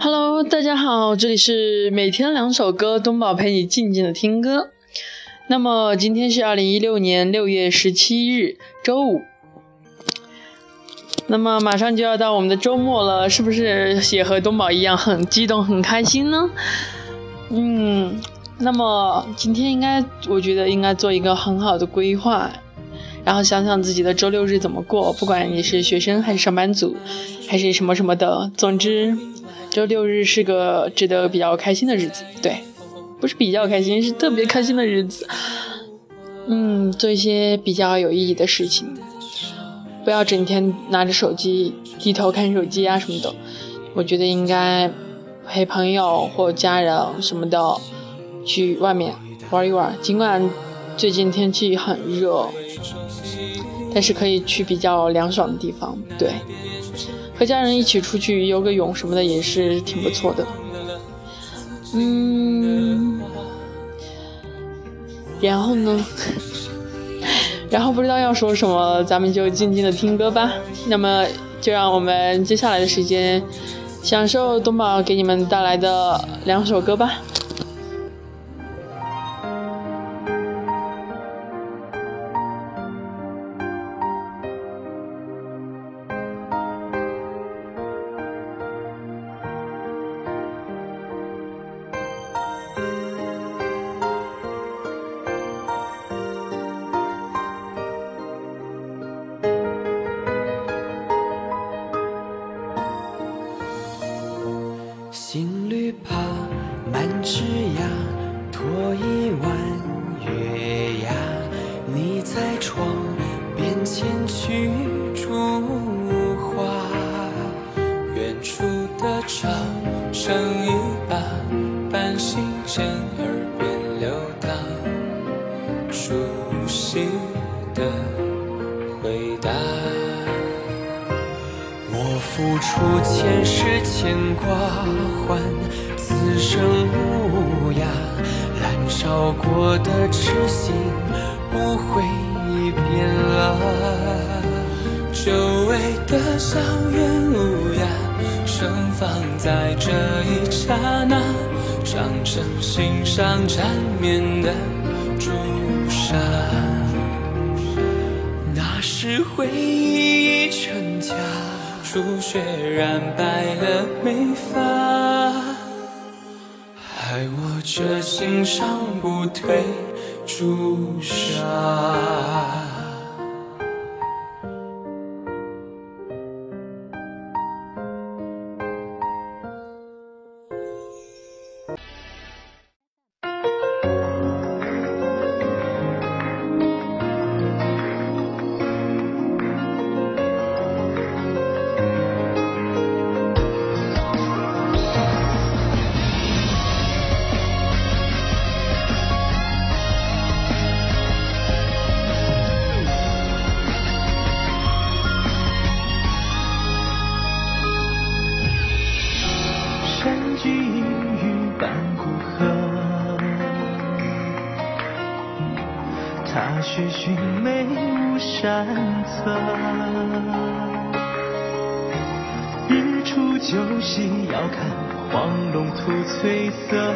Hello，大家好，这里是每天两首歌，东宝陪你静静的听歌。那么今天是二零一六年六月十七日，周五。那么马上就要到我们的周末了，是不是也和东宝一样很激动、很开心呢？嗯，那么今天应该，我觉得应该做一个很好的规划，然后想想自己的周六日怎么过。不管你是学生还是上班族，还是什么什么的，总之，周六日是个值得比较开心的日子。对，不是比较开心，是特别开心的日子。嗯，做一些比较有意义的事情。不要整天拿着手机低头看手机啊什么的，我觉得应该陪朋友或家人什么的去外面玩一玩。尽管最近天气很热，但是可以去比较凉爽的地方。对，和家人一起出去游个泳什么的也是挺不错的。嗯，然后呢？然后不知道要说什么，咱们就静静的听歌吧。那么就让我们接下来的时间，享受东宝给你们带来的两首歌吧。付出前世牵挂，换此生无涯。燃烧过的痴心不会变老。久违的校园无涯，盛放在这一刹那，长成心上缠绵的朱砂。那是回忆。初雪染白了眉发，害我这心上不退朱砂。雪寻梅无山侧，日出九夕遥看黄龙吐翠色，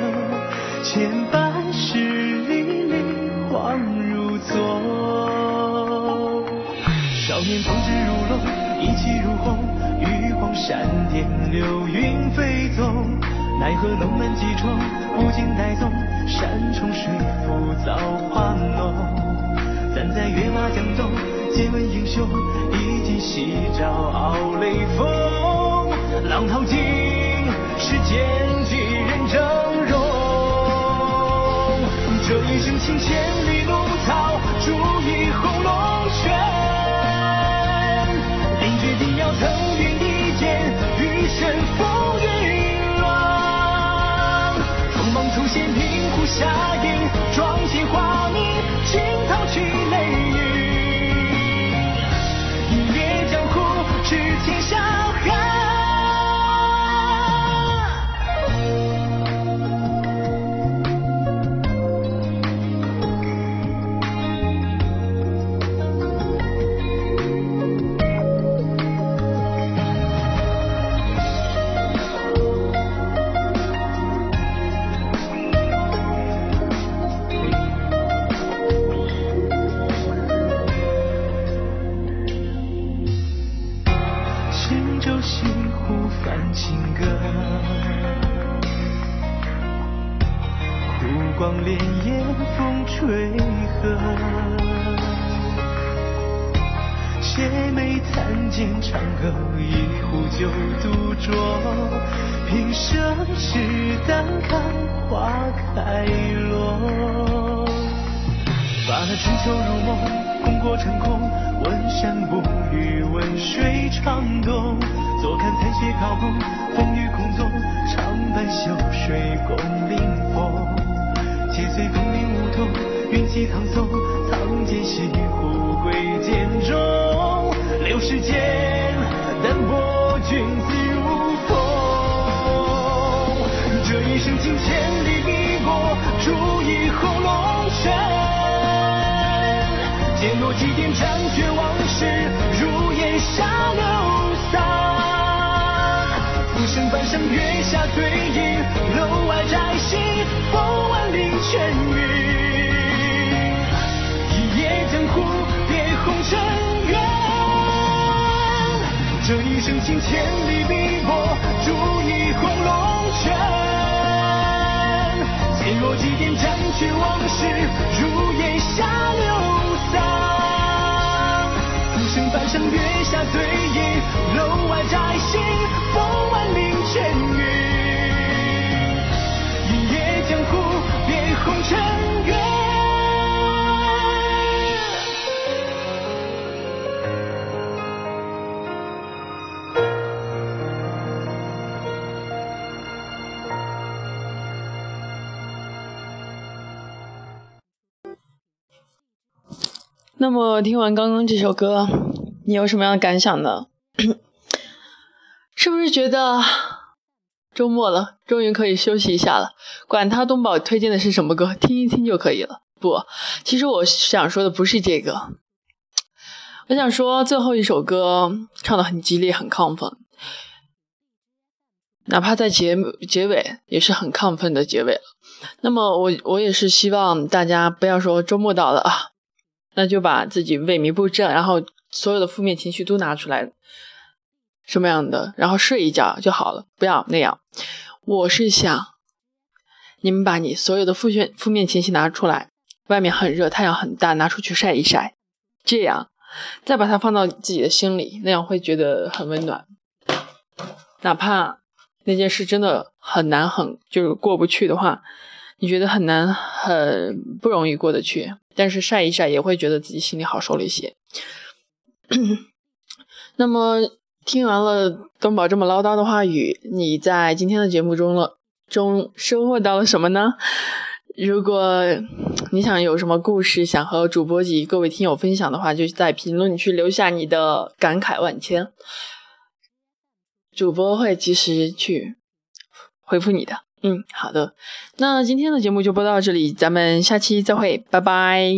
千百世历历恍如昨。少年方知如龙，意气如虹，玉皇闪电流云飞纵，奈何龙门几重，不尽带走山重水复造化浓。站在跃马江东，借问英雄，一剑西照傲雷锋。浪淘尽，是剑举人峥嵘。这一生情，千里怒涛，铸一红龙轩。定决定要腾云一剑，余生风云乱。锋芒出现，平湖下湖光潋滟风吹鹤，姐妹弹剑长歌，一壶酒独酌。平生只当看花开落。把春秋如梦，功过成空。问山不语，问水长东。坐看残雪高空，风雨空中，长伴秋水共临风。且随功名无痛，云起苍松，藏剑西湖归剑中。流世间，淡泊君子如风。这一生情千里碧波，铸一红龙泉。剑落几点斩却往事，月下对影，楼外摘星，风万里全云。一夜江湖，别红尘缘。这一生情千里碧波，铸一红龙泉。剑落几点斩却往事，如烟下流散。浮生。半生月下对影，楼外摘星，那么听完刚刚这首歌，你有什么样的感想呢？是不是觉得周末了，终于可以休息一下了？管他东宝推荐的是什么歌，听一听就可以了。不，其实我想说的不是这个，我想说最后一首歌唱的很激烈，很亢奋，哪怕在结结尾也是很亢奋的结尾了。那么我我也是希望大家不要说周末到了啊。那就把自己萎靡不振，然后所有的负面情绪都拿出来，什么样的，然后睡一觉就好了，不要那样。我是想，你们把你所有的负面负面情绪拿出来，外面很热，太阳很大，拿出去晒一晒，这样再把它放到自己的心里，那样会觉得很温暖。哪怕那件事真的很难，很就是过不去的话。你觉得很难，很不容易过得去，但是晒一晒也会觉得自己心里好受了一些。那么听完了东宝这么唠叨的话语，你在今天的节目中了中收获到了什么呢？如果你想有什么故事想和主播及各位听友分享的话，就在评论区留下你的感慨万千，主播会及时去回复你的。嗯，好的，那今天的节目就播到这里，咱们下期再会，拜拜。